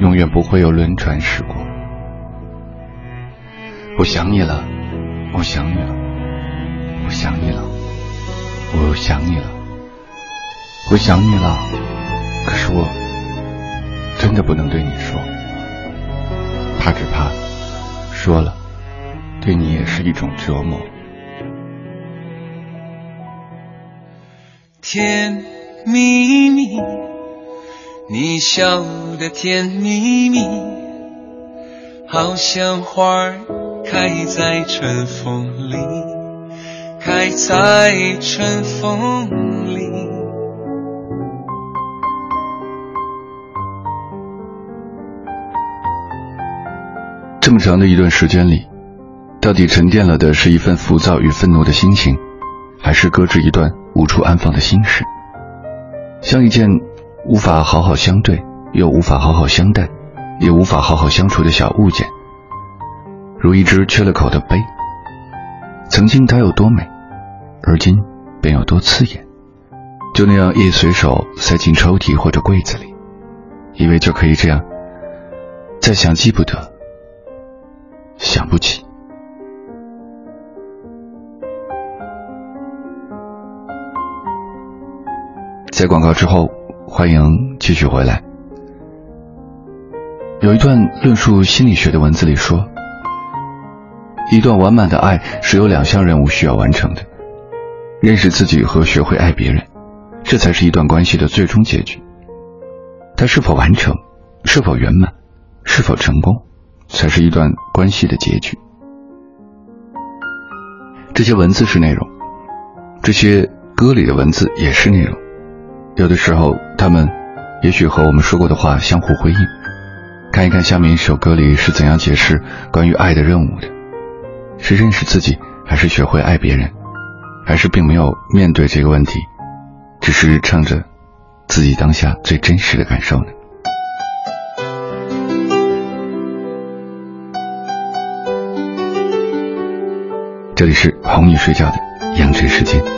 永远不会有轮船驶过。我想你了，我想你了，我想你了，我想你了，我想你了。可是我真的不能对你说，怕只怕说了，对你也是一种折磨。甜蜜蜜。你笑的甜蜜蜜，好像花儿开在春风里，开在春风里。这么长的一段时间里，到底沉淀了的是一份浮躁与愤怒的心情，还是搁置一段无处安放的心事？像一件。无法好好相对，又无法好好相待，也无法好好相处的小物件，如一只缺了口的杯。曾经它有多美，而今便有多刺眼。就那样一随手塞进抽屉或者柜子里，以为就可以这样，再想记不得，想不起。在广告之后。欢迎继续回来。有一段论述心理学的文字里说，一段完满的爱是有两项任务需要完成的：认识自己和学会爱别人，这才是一段关系的最终结局。它是否完成，是否圆满，是否成功，才是一段关系的结局。这些文字是内容，这些歌里的文字也是内容。有的时候，他们也许和我们说过的话相互辉映。看一看下面一首歌里是怎样解释关于爱的任务的：是认识自己，还是学会爱别人，还是并没有面对这个问题，只是唱着自己当下最真实的感受呢？这里是哄你睡觉的养成时间。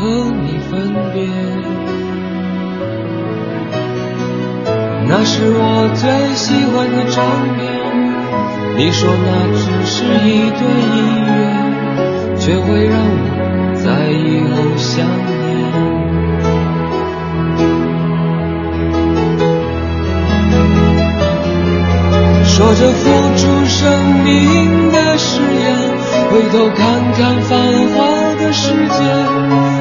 和你分别。那是我最喜欢的唱片，你说那只是一段音乐，却会让我在以后想念。说着付出生命的誓言，回头看看繁华的世界，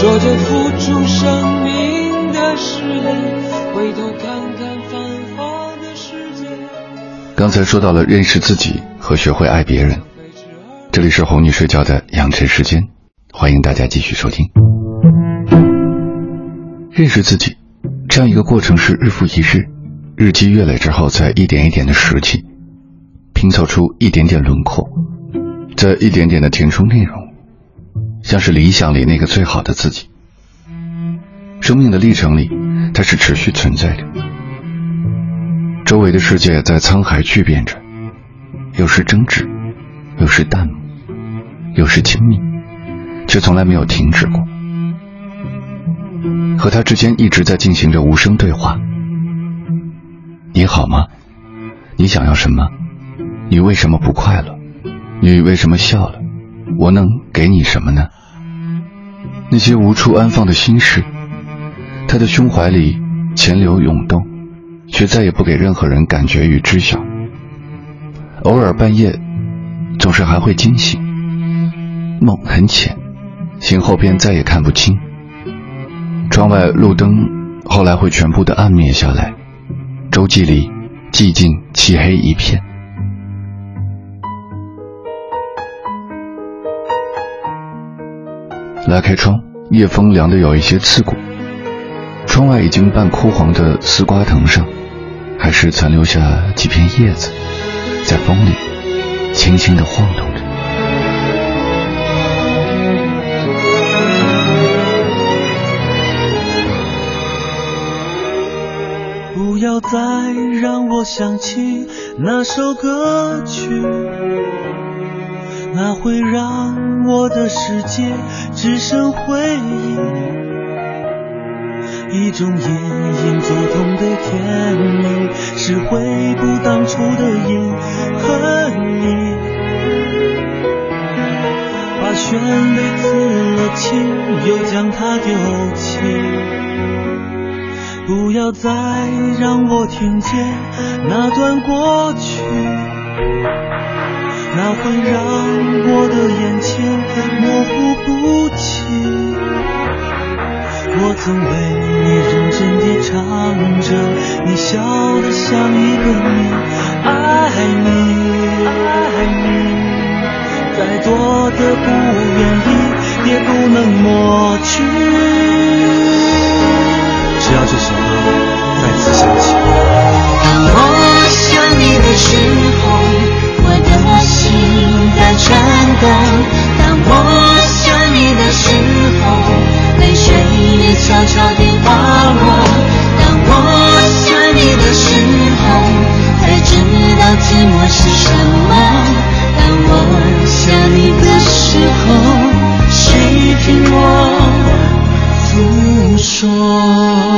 说着付出生命的誓言，回头看看繁华的世界。刚才说到了认识自己和学会爱别人，这里是哄你睡觉的养成时间，欢迎大家继续收听。认识自己这样一个过程是日复一日，日积月累之后，再一点一点的拾起，拼凑出一点点轮廓，再一点点的填充内容。像是理想里那个最好的自己。生命的历程里，它是持续存在的。周围的世界在沧海巨变着，有时争执，有时淡漠，有时亲密，却从来没有停止过。和他之间一直在进行着无声对话。你好吗？你想要什么？你为什么不快乐？你为什么笑了？我能给你什么呢？那些无处安放的心事，他的胸怀里潜流涌动，却再也不给任何人感觉与知晓。偶尔半夜，总是还会惊醒，梦很浅，醒后便再也看不清。窗外路灯后来会全部的暗灭下来，周记里寂静漆黑一片。拉开窗，夜风凉得有一些刺骨。窗外已经半枯黄的丝瓜藤上，还是残留下几片叶子，在风里轻轻地晃动着。不要再让我想起那首歌曲。那会让我的世界只剩回忆，一种隐隐作痛的甜蜜，是回不当初的瘾和你。把旋律刺了青，又将它丢弃。不要再让我听见那段过去。那会让我的眼前模糊不清。我曾为你认真地唱着，你笑得像一个谜。爱你，爱你，再多的不愿意也不能抹去。只要这首歌再次响起。当我想你的时候。我的心在颤抖，当我想你的时候，泪水也悄悄地滑落。当我想你的时候。才知道寂寞是什么。当我想你的时候，谁听我诉说？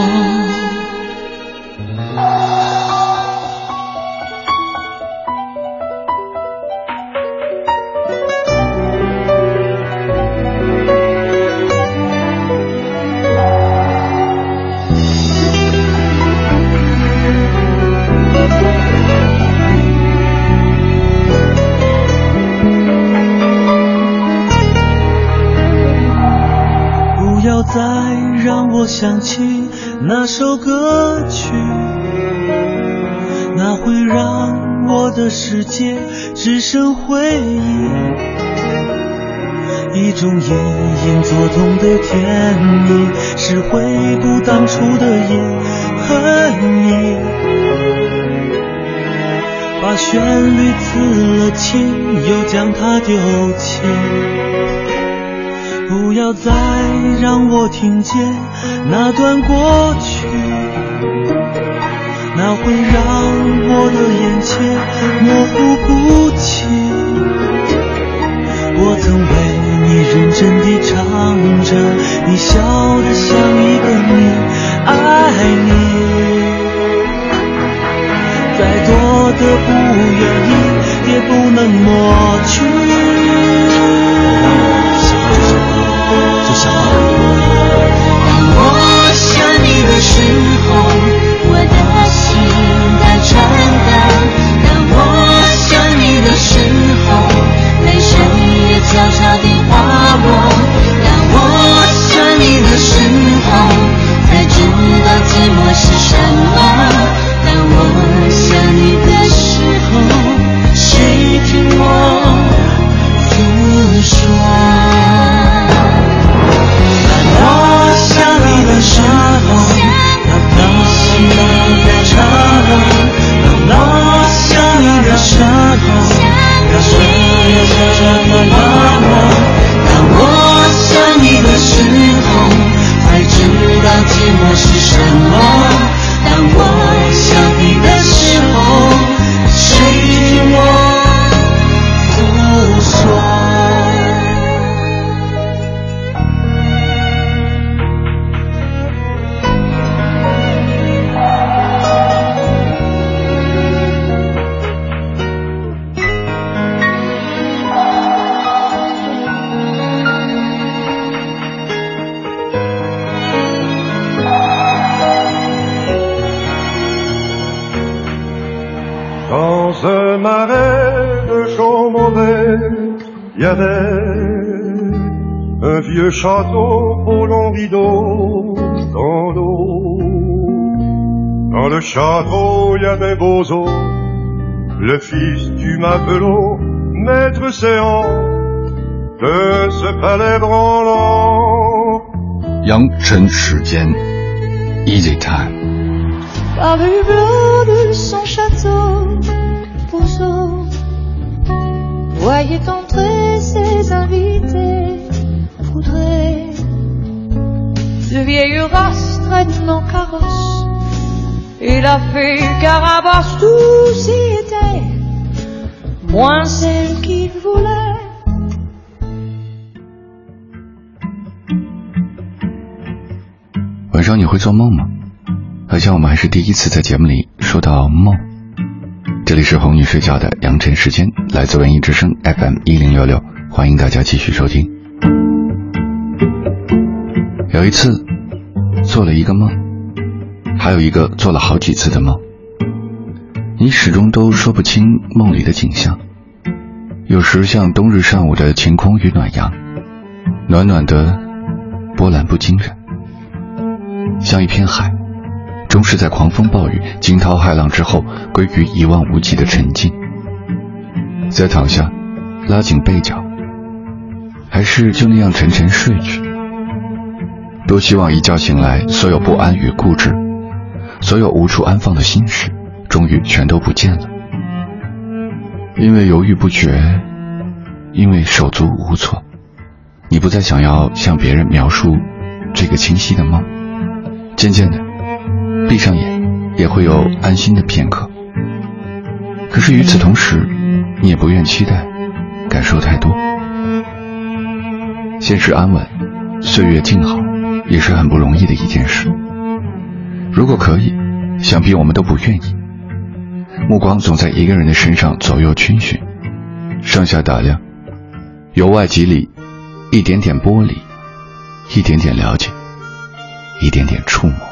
种隐隐作痛的甜蜜，是回不当初的也恨你。把旋律刺了青，又将它丢弃。不要再让我听见那段过去，那会让我的眼前模糊不清。我曾为你认真地唱着，你笑得像一个你，爱你，再多的不愿意也不能抹去。château au long rideau dans l'eau. Dans le château, il y avait Bozo, le fils du matelot, maître séant de ce palais branlant. 杨尘时间，Easy Time。Par le blanc de son château, Bozo voyait entrer ses invités Play 晚上你会做梦吗？好像我们还是第一次在节目里说到梦。这里是哄你睡觉的羊晨时间，来自文艺之声 FM 一零六六，欢迎大家继续收听。有一次做了一个梦，还有一个做了好几次的梦，你始终都说不清梦里的景象。有时像冬日上午的晴空与暖阳，暖暖的，波澜不惊人，像一片海。终是在狂风暴雨、惊涛骇浪之后，归于一望无际的沉静。再躺下，拉紧被角，还是就那样沉沉睡去。多希望一觉醒来，所有不安与固执，所有无处安放的心事，终于全都不见了。因为犹豫不决，因为手足无措，你不再想要向别人描述这个清晰的梦。渐渐的。闭上眼，也会有安心的片刻。可是与此同时，你也不愿期待感受太多。现实安稳，岁月静好，也是很不容易的一件事。如果可以，想必我们都不愿意。目光总在一个人的身上左右逡巡，上下打量，由外及里，一点点剥离，一点点了解，一点点触摸。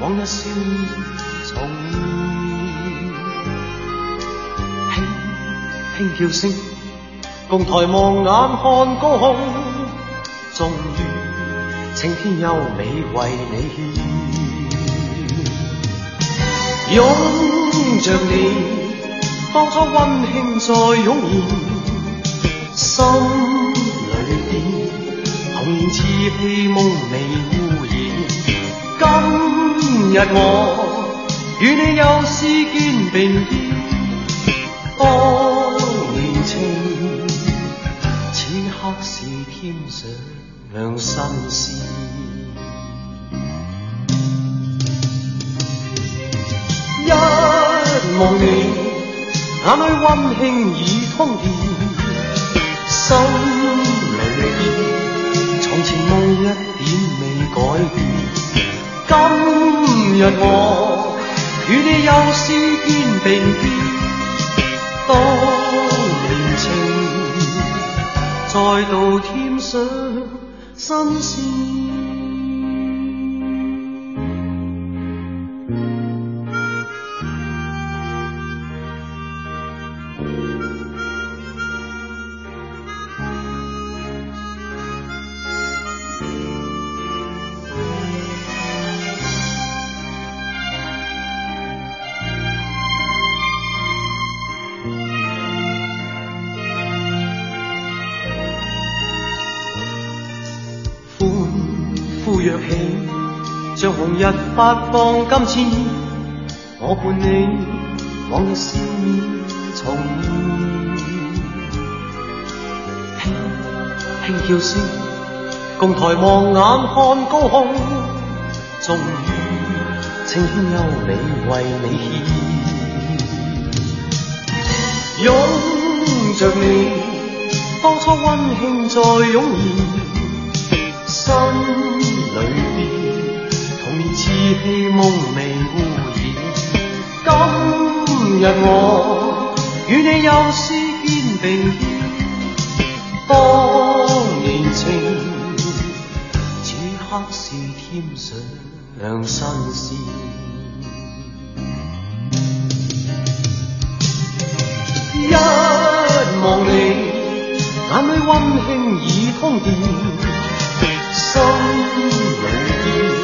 往日笑面重现，轻轻叫声，共抬望眼看高空，终于青天优美为你献。拥着你，当初温馨再涌现，心里边童年稚气梦未污。日我与你又是肩并肩，当年情，此刻是添上两新鲜。一望你，眼里温馨已通电，心里边从前梦一点未改变。今日我与你又是肩并肩，当年情再度添上新鲜。像。红日发放金箭，我伴你往日笑面重现。轻轻叫声，共抬望眼看高空，终于青天优美为你献。拥着你，当初温馨再涌现，心里边。稚气梦未污染，今日我与你又是肩并肩，当年情，此刻是添上新鲜。一望你，眼里温馨已通电，心里边。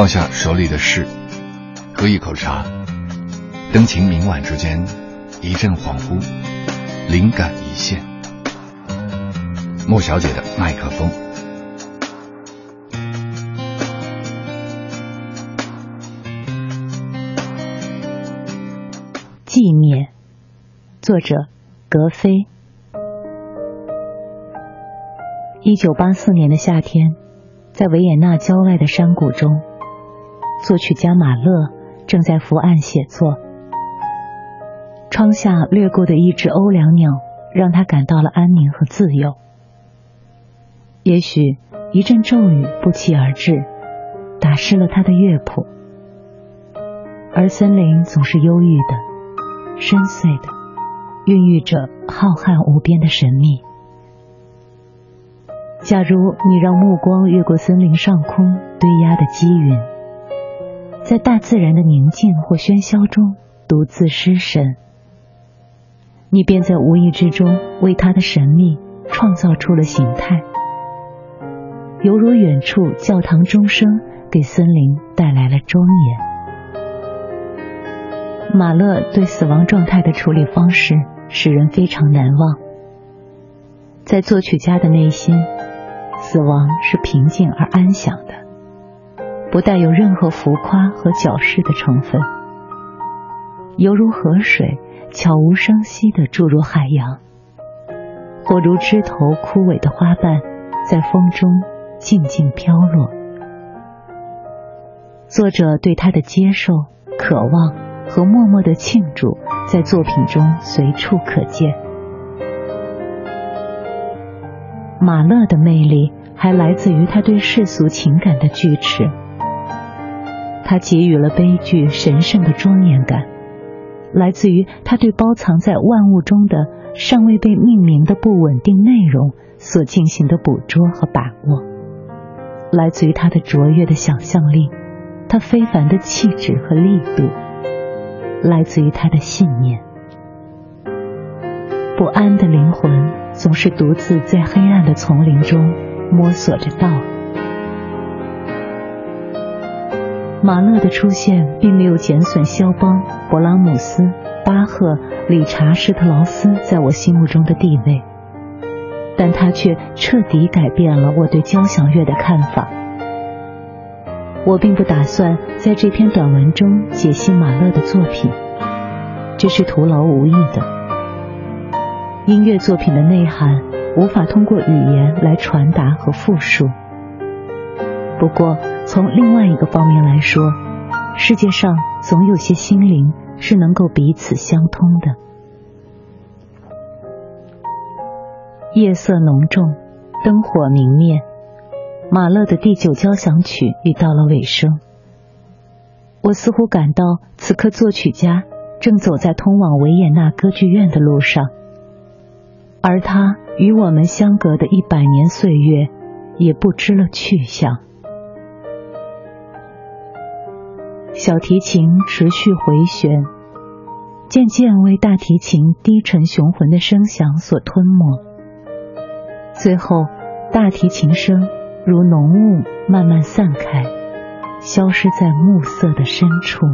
放下手里的事，喝一口茶，灯情明晚之间，一阵恍惚，灵感一现。莫小姐的麦克风。纪念，作者格非。一九八四年的夏天，在维也纳郊外的山谷中。作曲家马勒正在伏案写作。窗下掠过的一只欧良鸟，让他感到了安宁和自由。也许一阵骤雨不期而至，打湿了他的乐谱。而森林总是忧郁的、深邃的，孕育着浩瀚无边的神秘。假如你让目光越过森林上空堆压的积云，在大自然的宁静或喧嚣中独自失神。你便在无意之中为它的神秘创造出了形态，犹如远处教堂钟声给森林带来了庄严。马勒对死亡状态的处理方式使人非常难忘。在作曲家的内心，死亡是平静而安详的，不带有任何浮夸和矫饰的成分，犹如河水。悄无声息地注入海洋，或如枝头枯萎的花瓣，在风中静静飘落。作者对他的接受、渴望和默默的庆祝，在作品中随处可见。马勒的魅力还来自于他对世俗情感的拒斥，他给予了悲剧神圣的庄严感。来自于他对包藏在万物中的尚未被命名的不稳定内容所进行的捕捉和把握，来自于他的卓越的想象力，他非凡的气质和力度，来自于他的信念。不安的灵魂总是独自在黑暗的丛林中摸索着道。马勒的出现并没有减损肖邦、勃拉姆斯、巴赫、理查施特劳斯在我心目中的地位，但他却彻底改变了我对交响乐的看法。我并不打算在这篇短文中解析马勒的作品，这是徒劳无益的。音乐作品的内涵无法通过语言来传达和复述。不过，从另外一个方面来说，世界上总有些心灵是能够彼此相通的。夜色浓重，灯火明灭，马勒的第九交响曲已到了尾声。我似乎感到，此刻作曲家正走在通往维也纳歌剧院的路上，而他与我们相隔的一百年岁月，也不知了去向。小提琴持续回旋，渐渐为大提琴低沉雄浑的声响所吞没。最后，大提琴声如浓雾慢慢散开，消失在暮色的深处。